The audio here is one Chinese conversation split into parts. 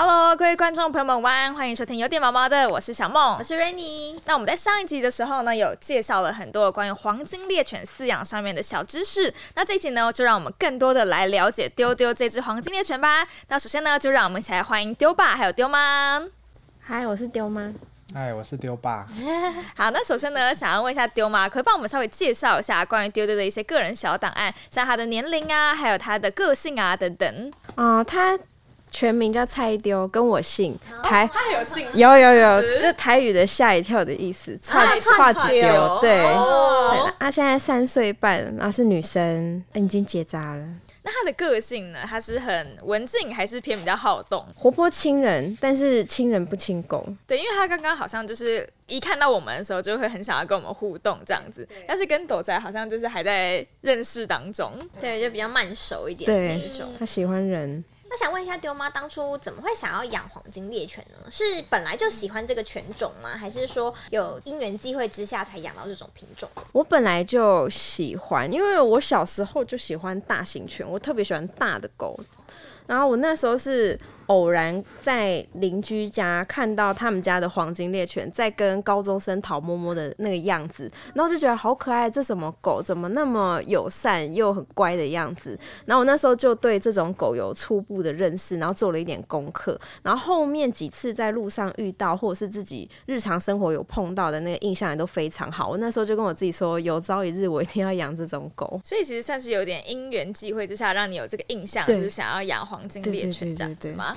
Hello，各位观众朋友们，晚安，欢迎收听有点毛毛的，我是小梦，我是 Rainy。那我们在上一集的时候呢，有介绍了很多关于黄金猎犬饲养上面的小知识。那这一集呢，就让我们更多的来了解丢丢这只黄金猎犬吧。那首先呢，就让我们一起来欢迎丢爸还有丢妈。嗨，我是丢妈。嗨，我是丢爸。好，那首先呢，想要问一下丢妈，可以帮我们稍微介绍一下关于丢丢的一些个人小档案，像他的年龄啊，还有他的个性啊等等。啊，他。全名叫蔡丢，跟我姓台，他有姓，有有有，就台语的吓一跳的意思，蔡蔡丢，对，他现在三岁半，然后是女生，已经结扎了。那他的个性呢？他是很文静，还是偏比较好动、活泼亲人？但是亲人不亲狗。对，因为他刚刚好像就是一看到我们的时候，就会很想要跟我们互动这样子。但是跟斗仔好像就是还在认识当中，对，就比较慢熟一点那一种。他喜欢人。那想问一下，丢妈当初怎么会想要养黄金猎犬呢？是本来就喜欢这个犬种吗？还是说有因缘际会之下才养到这种品种？我本来就喜欢，因为我小时候就喜欢大型犬，我特别喜欢大的狗。然后我那时候是。偶然在邻居家看到他们家的黄金猎犬在跟高中生讨摸摸的那个样子，然后就觉得好可爱，这什么狗怎么那么友善又很乖的样子？然后我那时候就对这种狗有初步的认识，然后做了一点功课，然后后面几次在路上遇到或者是自己日常生活有碰到的那个印象也都非常好。我那时候就跟我自己说，有朝一日我一定要养这种狗。所以其实算是有点因缘际会之下，让你有这个印象，就是想要养黄金猎犬这样子吗？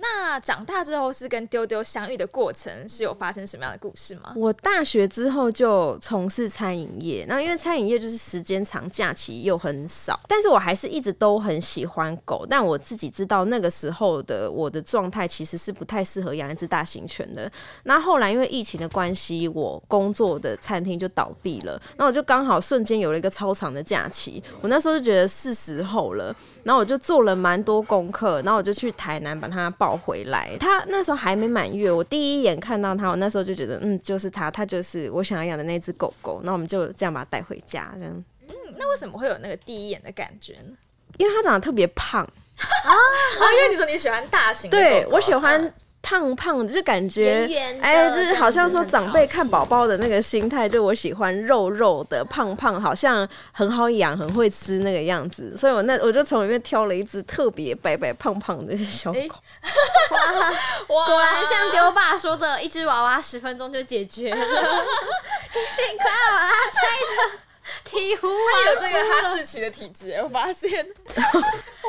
那长大之后是跟丢丢相遇的过程是有发生什么样的故事吗？我大学之后就从事餐饮业，那因为餐饮业就是时间长，假期又很少，但是我还是一直都很喜欢狗。但我自己知道那个时候的我的状态其实是不太适合养一只大型犬的。那后来因为疫情的关系，我工作的餐厅就倒闭了，那我就刚好瞬间有了一个超长的假期。我那时候就觉得是时候了，然后我就做了蛮多功课，然后我就去台南把它抱。回来，他那时候还没满月。我第一眼看到他，我那时候就觉得，嗯，就是他，他就是我想要养的那只狗狗。那我们就这样把它带回家，这样。嗯，那为什么会有那个第一眼的感觉呢？因为它长得特别胖啊！因为你说你喜欢大型，对我喜欢。胖胖的就感觉，哎，就是好像说长辈看宝宝的那个心态，就我喜欢肉肉的胖胖，好像很好养，很会吃那个样子。所以我那我就从里面挑了一只特别白白胖胖的小狗。哇，果然像丢爸说的，一只娃娃十分钟就解决了。辛苦了，拆的。体壶 有这个哈士奇的体质，我发现。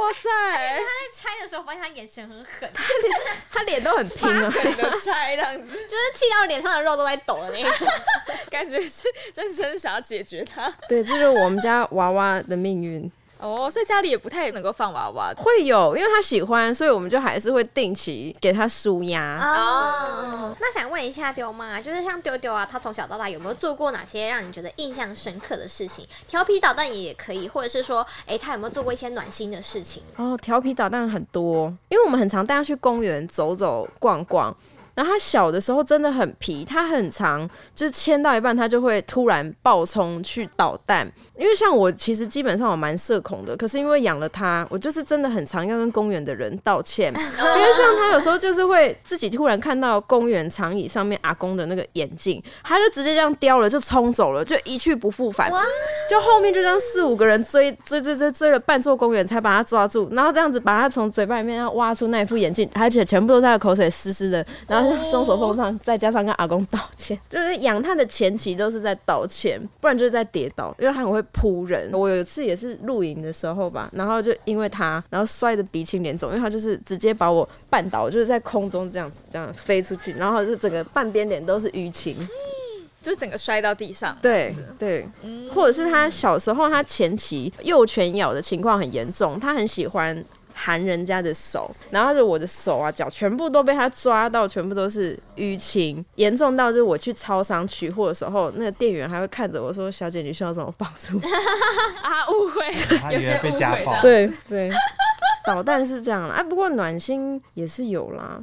哇塞！他在拆的时候，发现他眼神很狠，他脸都很拼啊，狠的拆这样子，就是气到脸上的肉都在抖的那一种，感觉是真真想要解决他。对，这是我们家娃娃的命运。哦，所以家里也不太能够放娃娃，会有，因为他喜欢，所以我们就还是会定期给他舒压。哦，那想问一下丢妈，就是像丢丢啊，他从小到大有没有做过哪些让你觉得印象深刻的事情？调皮捣蛋也也可以，或者是说，哎，他有没有做过一些暖心的事情？哦，调皮捣蛋很多，因为我们很常带他去公园走走逛逛。然后他小的时候真的很皮，他很长，就是牵到一半，他就会突然暴冲去捣蛋。因为像我，其实基本上我蛮社恐的，可是因为养了他，我就是真的很常要跟公园的人道歉。因为像他有时候就是会自己突然看到公园长椅上面阿公的那个眼镜，他就直接这样叼了就冲走了，就一去不复返。就后面就这样四五个人追追追追追了半座公园才把他抓住，然后这样子把他从嘴巴里面要挖出那副眼镜，而且全部都在口水湿湿的，然后。双手奉上，再加上跟阿公道歉，就是养他的前期都是在道歉，不然就是在跌倒，因为他很会扑人。我有一次也是露营的时候吧，然后就因为他，然后摔得鼻青脸肿，因为他就是直接把我绊倒，就是在空中这样子这样飞出去，然后就整个半边脸都是淤青。就整个摔到地上。对对，或者是他小时候他前期幼犬咬的情况很严重，他很喜欢含人家的手，然后就我的手啊脚全部都被他抓到，全部都是淤青，严重到就是我去超商取货的时候，那个店员还会看着我说：“小姐，你需要什么帮助啊，误会，他以为有些被家暴。对对，导弹是这样啦，啊，不过暖心也是有啦。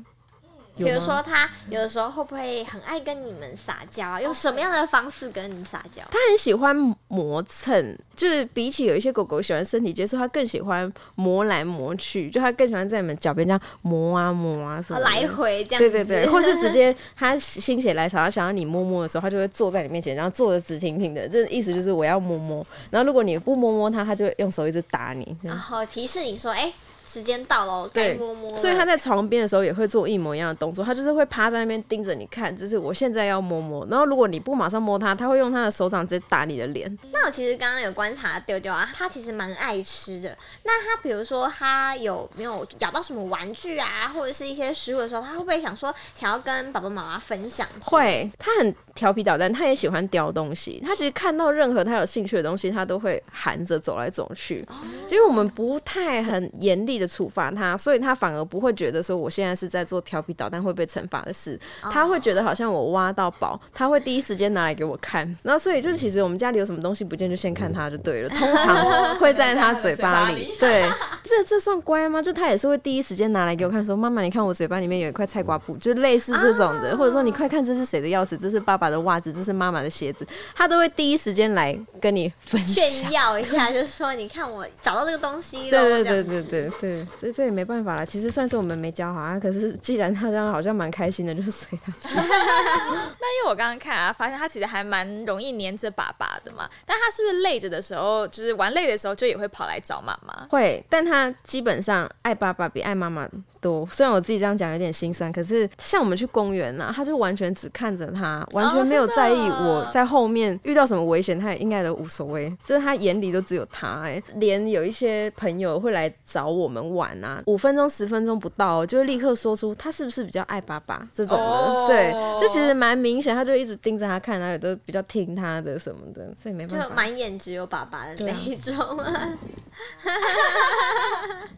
有比如吗说他有的时候会不会很爱跟你们撒娇啊？用什么样的方式跟你撒娇？他很喜欢磨蹭，就是比起有一些狗狗喜欢身体接触，它更喜欢磨来磨去，就它更喜欢在你们脚边这样磨啊磨啊什么的。来回这样子，对对对，或是直接他心血来潮，他想要你摸摸的时候，他就会坐在你面前，然后坐的直挺挺的，就是意思就是我要摸摸。然后如果你不摸摸他，他就会用手一直打你。然后提示你说，哎、时间到了，该对摸摸。所以他在床边的时候也会做一模一样的动作，他就是会趴在那边盯着你看，就是我现在要摸摸。然后如果你不马上摸他，他会用他的手掌直接打你的脸。那我其实刚刚有观察丢丢啊，他其实蛮爱吃的。那他比如说他有没有咬到什么玩具啊，或者是一些食物的时候，他会不会想说想要跟爸爸妈妈分享？会，他很调皮捣蛋，他也喜欢叼东西。他其实看到任何他有兴趣的东西，他都会含着走来走去。因为我们不太很严厉的处罚他，所以他反而不会觉得说我现在是在做调皮捣蛋会被惩罚的事。他会觉得好像我挖到宝，他会第一时间拿来给我看。然后所以就是其实我们家里有什么东西不见，就先看他就对了。通常 会在他嘴巴里。对，这这算乖吗？就他也是会第一时间拿来给我看，说妈妈，你看我嘴巴里面有一块菜瓜布，就类似这种的，或者说你快看这是谁的钥匙，这是爸爸的袜子，这是妈妈的鞋子，他都会第一时间来跟你分享。炫耀一下，就是说你看我找到这个东西 了。对对对对对对，所以这也没办法了。其实算是我们没教好啊，可是既然他这样好像蛮开心的，就随他去。那因为我刚刚看啊，发现他其实还蛮容易黏着爸爸的嘛。但他是不是累着的时候，就是玩累的时候，就也会跑来找妈妈？会，但他基本上爱爸爸比爱妈妈多。虽然我自己这样讲有点心酸，可是像我们去公园呐、他就完全只看着他，完全没有在意我在后面遇到什么危险，他也应该都无所谓。就是他眼里都只有他、哎，连有一些朋友会来找我们玩啊，五分钟十分钟不到、哦，就会立刻说出他是不是比较爱爸爸这种的。哦对，这其实蛮明显，他就一直盯着他看，然后也都比较听他的什么的，所以没办法。就满眼只有爸爸的那一种啊。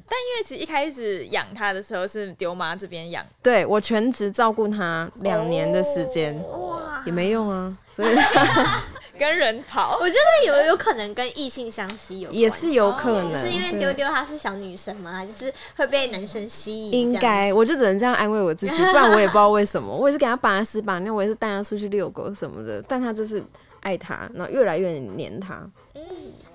但因为其实一开始养他的时候是丢妈这边养，对我全职照顾他两年的时间，哇，也没用啊，所以 跟人跑。我觉得有有可能跟异性相吸有，也是有可能。就是因为丢丢她是小女生嘛，她就是会被男生吸引。应该，我就只能这样安慰我自己，不然我也不知道 为什么。我也是给他把屎把尿，我也是带他出去遛狗什么的，但他就是爱他，然后越来越黏他。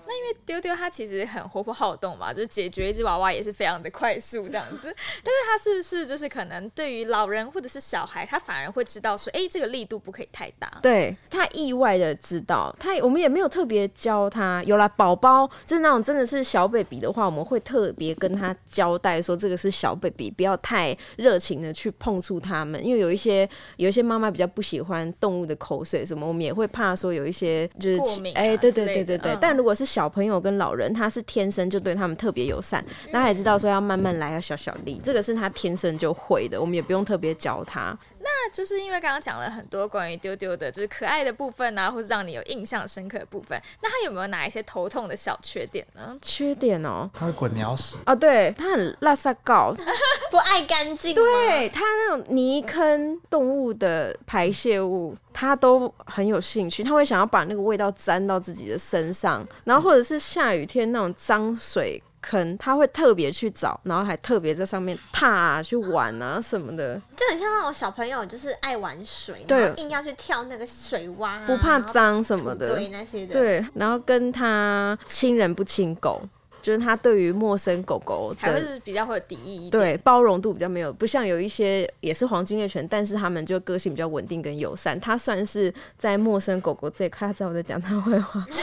那因为丢丢它其实很活泼好动嘛，就是解决一只娃娃也是非常的快速这样子。但是它是不是就是可能对于老人或者是小孩，他反而会知道说，哎、这个力度不可以太大。对他意外的知道，他我们也没有特别教他。有啦，宝宝就是那种真的是小 baby 的话，我们会特别跟他交代说，这个是小 baby，不要太热情的去碰触他们，因为有一些有一些妈妈比较不喜欢动物的口水什么，我们也会怕说有一些就是过敏啊哎、对对对对对。嗯但如果是小朋友跟老人，他是天生就对他们特别友善，那他也知道说要慢慢来，要小小力，这个是他天生就会的，我们也不用特别教他。那就是因为刚刚讲了很多关于丢丢的，就是可爱的部分啊，或是让你有印象深刻的部分。那它有没有哪一些头痛的小缺点呢？缺点哦，它会滚鸟屎，哦，对，它很拉萨告，不爱干净吗？对他那种泥坑动物的排泄物，他都很有兴趣，他会想要把那个味道沾到自己的身上，然后或者是下雨天那种脏水坑，他会特别去找，然后还特别在上面踏啊、去玩啊什么的，就很像那种小朋友，就是爱玩水，对然后硬要去跳那个水洼啊，不怕脏什么的，对那些的，，对，然后跟他亲人不亲狗，就是他对于陌生狗狗还会。是比较会有敌意一点。对，包容度比较没有，不像有一些也是黄金猎犬，但是他们就个性比较稳定跟友善。他算是在陌生狗狗这一块，他知道我在讲他坏话。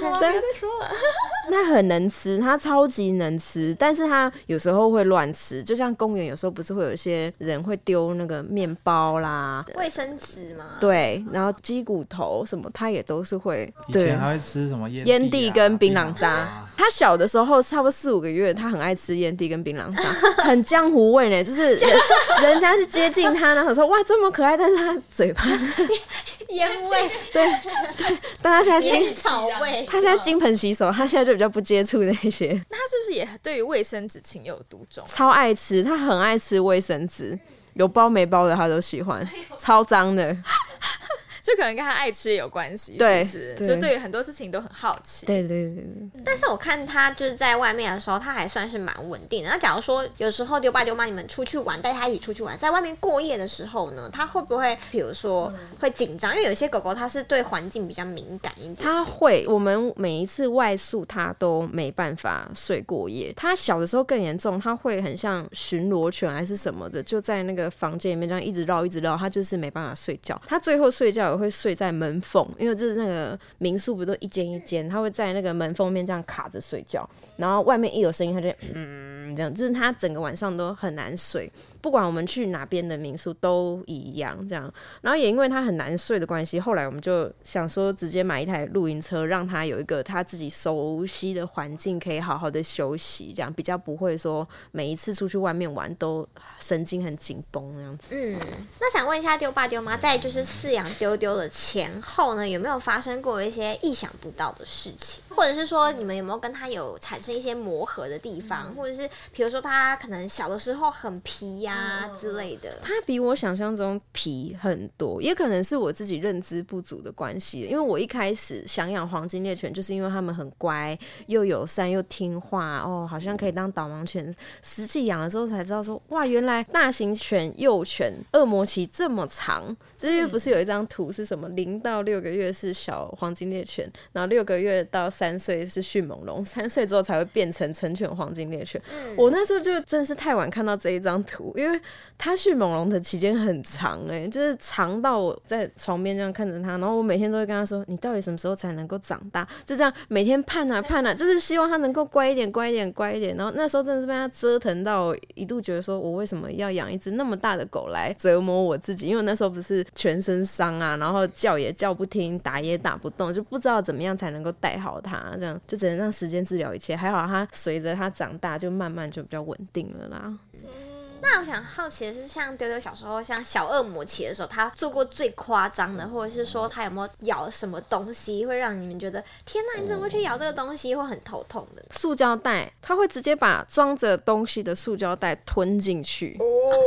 对，他很能吃，他超级能吃，但是他有时候会乱吃，就像公园有时候不是会有一些人会丢那个面包啦，卫生纸嘛，对，然后鸡骨头什么，他也都是会。对以前，还会吃什么烟烟蒂跟槟榔渣渣。他小的时候，差不多四五个月，他很爱吃烟蒂跟槟榔渣，很江湖味呢。就是人 人家去接近他，然后说哇这么可爱，但是他嘴巴 烟味、对但他现在烟金，草味。他现在金盆洗手，他现在就比较不接触那些，那他是不是也对于卫生纸情有独钟？超爱吃，他很爱吃卫生纸，有包没包的他都喜欢，超脏的。就可能跟他爱吃也有关系，对是不是？对就对于很多事情都很好奇。对对对对，但是我看他就是在外面的时候，他还算是蛮稳定的。那假如说有时候丢爸丢妈你们出去玩，带他一起出去玩，在外面过夜的时候呢，他会不会比如说会紧张？因为有些狗狗它是对环境比较敏感一点。他会，我们每一次外宿他都没办法睡过夜。他小的时候更严重，他会很像巡逻犬还是什么的，就在那个房间里面这样一直绕一直绕，他就是没办法睡觉。他最后睡觉会睡在门缝，因为就是那个民宿不都一间一间，他会在那个门缝面这样卡着睡觉，然后外面一有声音他就嗯这样，就是他整个晚上都很难睡。不管我们去哪边的民宿都一样，这样。然后也因为他很难睡的关系，后来我们就想说，直接买一台露营车，让他有一个他自己熟悉的环境，可以好好的休息，这样比较不会说每一次出去外面玩都神经很紧绷那样子。嗯，那想问一下丢爸丢妈，在就是饲养丢丢的前后呢，有没有发生过一些意想不到的事情？或者是说，你们有没有跟他有产生一些磨合的地方？或者是比如说他可能小的时候很皮呀、之类的？他比我想象中皮很多，也可能是我自己认知不足的关系。因为我一开始想养黄金猎犬，就是因为他们很乖，又友善又听话，哦，好像可以当导盲犬。实际养了之后才知道说，哇，原来大型犬、幼犬恶魔期这么长。就是不是有一张图是什么零到六个月是小黄金猎犬，然后六个月到三岁是迅猛龙，三岁之后才会变成成犬黄金猎犬。我那时候就真的是太晚看到这一张图，因为它迅猛龙的期间很长哎、就是长到我在床边这样看着它，然后我每天都会跟他说：“你到底什么时候才能够长大？”就这样每天盼啊盼啊，就是希望它能够乖一点、乖一点、乖一点。然后那时候真的是被它折腾到，一度觉得说我为什么要养一只那么大的狗来折磨我自己？因为那时候不是全身伤啊，然后叫也叫不听，打也打不动，就不知道怎么样才能够带好它，这样就只能让时间治疗一切。还好它随着它长大，就慢慢就比较稳定了啦。那我想好奇的是，像丢丢小时候，像小恶魔期的时候，他做过最夸张的，或者是说他有没有咬什么东西，会让你们觉得天哪，你怎么会去咬这个东西，会很头痛的？塑胶袋，他会直接把装着东西的塑胶袋吞进去。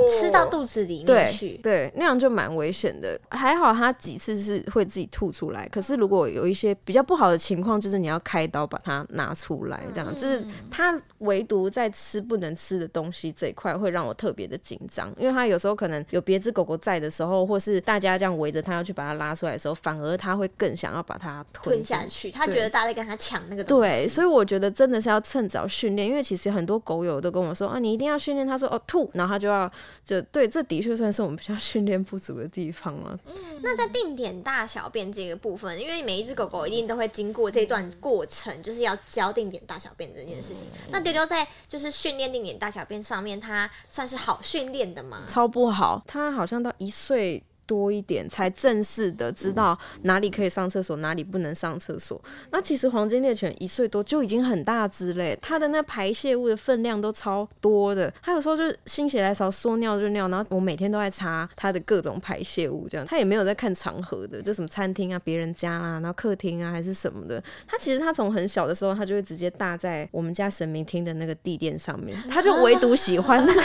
吃到肚子里面去。对，那样就蛮危险的。还好它几次是会自己吐出来，可是如果有一些比较不好的情况，就是你要开刀把它拿出来，这样、就是它唯独在吃不能吃的东西这一块会让我特别的紧张，因为它有时候可能有别只狗狗在的时候，或是大家这样围着它要去把它拉出来的时候，反而它会更想要把它吞吞下去，他觉得大家在跟他抢那个东西。对，所以我觉得真的是要趁早训练，因为其实很多狗友都跟我说啊，你一定要训练。他说哦吐，然后他就要就对，这的确算是我们比较训练不足的地方了。那在定点大小便这个部分，因为每一只狗狗一定都会经过这段过程，就是要教定点大小便这件事情。那丢丢在就是训练定点大小便上面，它算是好训练的吗？超不好，它好像到一岁。多一点才正式的知道哪里可以上厕所，哪里不能上厕所。那其实黄金猎犬一岁多就已经很大只嘞，它的那排泄物的分量都超多的。它有时候就心血来潮说尿就尿，然后我每天都在擦它的各种排泄物，这样它也没有在看场合的，就什么餐厅啊、别人家啦、然后客厅啊还是什么的。它其实它从很小的时候，它就会直接搭在我们家神明厅的那个地垫上面，它就唯独喜欢那个。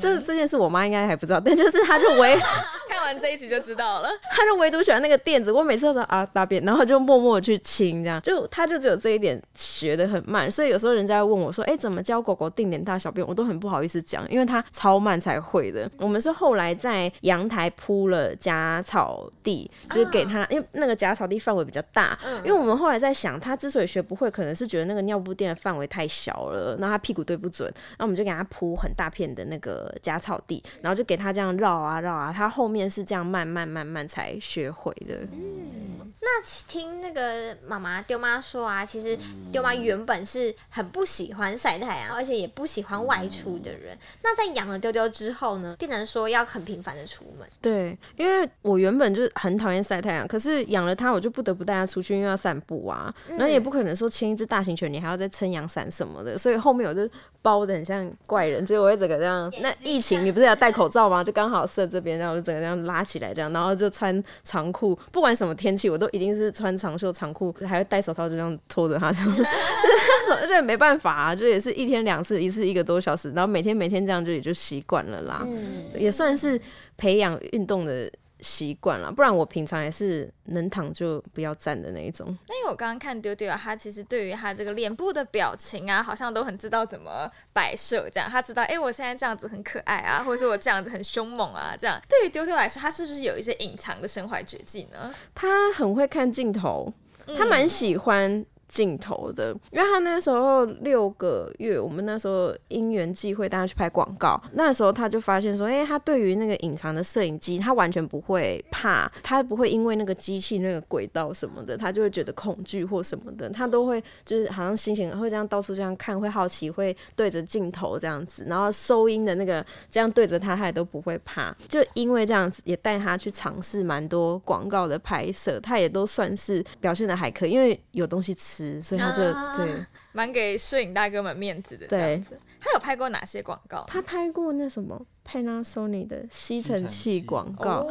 这这件事我妈应该还不知道，但就是它就唯。看完这一起就知道了。他就唯独喜欢那个垫子，我每次都说啊大便，然后就默默地去亲，这样。就他就只有这一点学的很慢，所以有时候人家问我说，哎、怎么教狗狗定点大小便，我都很不好意思讲，因为他超慢才会的。我们是后来在阳台铺了假草地，就是给他，因为那个假草地范围比较大，因为我们后来在想，他之所以学不会，可能是觉得那个尿布垫的范围太小了，然后他屁股对不准，那我们就给他铺很大片的那个假草地，然后就给他这样绕啊绕啊，他后面是这样慢慢慢慢才学会的。嗯那听那个妈妈丢妈说啊，其实丢妈原本是很不喜欢晒太阳，而且也不喜欢外出的人。那在养了丢丢之后呢，变成说要很频繁的出门。对，因为我原本就是很讨厌晒太阳，可是养了它，我就不得不带它出去，因为要散步啊。然后也不可能说牵一只大型犬，你还要再撑阳伞什么的，所以后面我就包的很像怪人，所以我会整个这样。那疫情 你不是要戴口罩吗？就刚好射这边，然后我就整个这样拉起来这样，然后就穿长裤，不管什么天气，我都一定是穿长袖长裤，还会戴手套，就这样拖着它这样。这也没办法啊，就也是一天两次，一次一个多小时，然后每天每天这样就也就习惯了啦，也算是培养运动的。习惯了，不然我平常也是能躺就不要站的那一种。那因为我刚刚看丢丢啊，他其实对于他这个脸部的表情啊，好像都很知道怎么摆设，这样他知道，哎，我现在这样子很可爱啊，或者是我这样子很凶猛啊，这样。对于丢丢来说，他是不是有一些隐藏的身怀绝技呢？他很会看镜头，他蛮喜欢。镜头的，因为他那时候六个月，我们那时候因缘际会带他去拍广告，那时候他就发现说，哎，他对于那个隐藏的摄影机，他完全不会怕，他不会因为那个机器那个轨道什么的，他就会觉得恐惧或什么的，他都会就是好像心情会这样到处这样看，会好奇，会对着镜头这样子，然后收音的那个这样对着他，他也都不会怕，就因为这样子也带他去尝试蛮多广告的拍摄，他也都算是表现的还可以，因为有东西吃。所以他就对。蛮给摄影大哥们面子的这样子。他有拍过哪些广告？他拍过那什么 Panasonic 的吸尘器广告，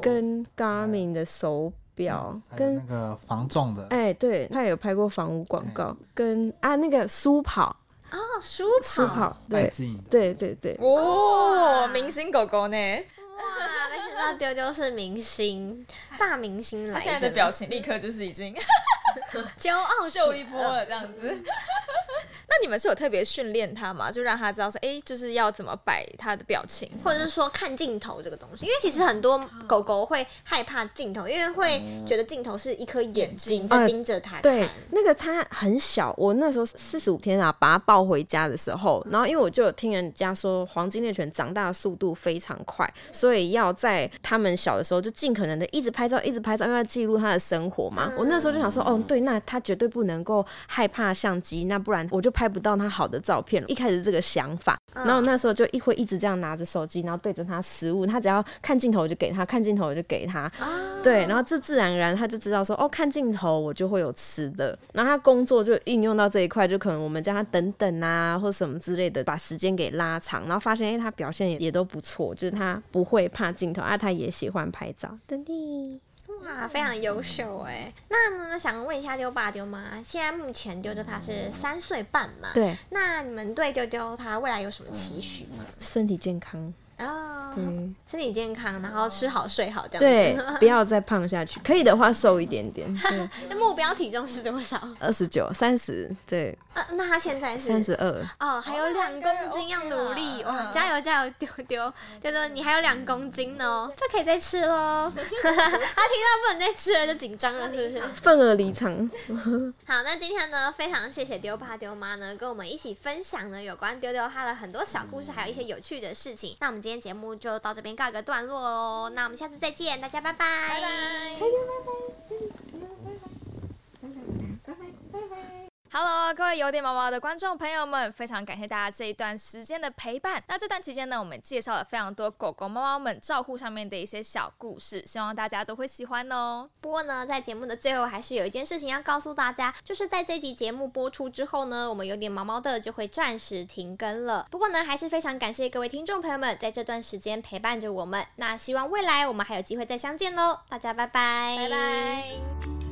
跟 Garmin 的手表，跟那个防撞的。哎，对他有拍过房屋广告，跟啊那个书跑。哦，书书跑，对。对对对，哦，明星狗狗呢？哇，没想到丢丢是明星，大明星来，现在的表情立刻就是已经。骄傲秀一波了，这样子。那你们是有特别训练他吗？就让他知道说，哎，就是要怎么摆他的表情，或者是说看镜头这个东西。因为其实很多狗狗会害怕镜头，因为会觉得镜头是一颗眼睛在盯着它。对，那个它很小。我那时候四十五天啊，把它抱回家的时候，然后因为我就有听人家说，黄金猎犬长大的速度非常快，所以要在它们小的时候就尽可能的一直拍照，一直拍照，因为要记录它的生活嘛。我那时候就想说，哦，对，那它绝对不能够害怕相机，那不然我就。拍不到他好的照片，一开始这个想法，然后那时候就一会一直这样拿着手机，然后对着他食物，他只要看镜头我就给他，看镜头我就给他，对，然后这自然而然他就知道说，哦，看镜头我就会有吃的，然后他工作就应用到这一块，就可能我们叫他等等啊，或什么之类的，把时间给拉长，然后发现哎，他表现也也都不错，就是他不会怕镜头啊，他也喜欢拍照，等等。哇，非常优秀哎！那呢，想问一下丢爸丢妈，现在目前丢丢他是三岁半嘛？对。那你们对丢丢他未来有什么期许吗？身体健康。哦，身体健康，然后吃好睡好，这样对，不要再胖下去，可以的话瘦一点点。那目标体重是多少？二十九、三十，对。呃，那他现在是三十二。哦，还有两公斤要努力哇！加油加油，丢丢丢丢，你还有两公斤呢，他可以再吃喽。他听到不能再吃了就紧张了，是不是？愤而离场。好，那今天呢，非常谢谢丢爸丢妈呢，跟我们一起分享了有关丢丢他的很多小故事，还有一些有趣的事情。那我们。今天节目就到这边告一个段落哦，那我们下次再见，大家拜拜，拜拜，再见，拜拜，拜拜，拜拜。Hello，各位有点毛毛的观众朋友们，非常感谢大家这一段时间的陪伴。那这段期间呢，我们介绍了非常多狗狗、猫猫们照护上面的一些小故事，希望大家都会喜欢哦。不过呢，在节目的最后，还是有一件事情要告诉大家，就是在这集节目播出之后呢，我们有点毛毛的就会暂时停更了。不过呢，还是非常感谢各位听众朋友们在这段时间陪伴着我们。那希望未来我们还有机会再相见喽，大家拜拜，拜拜。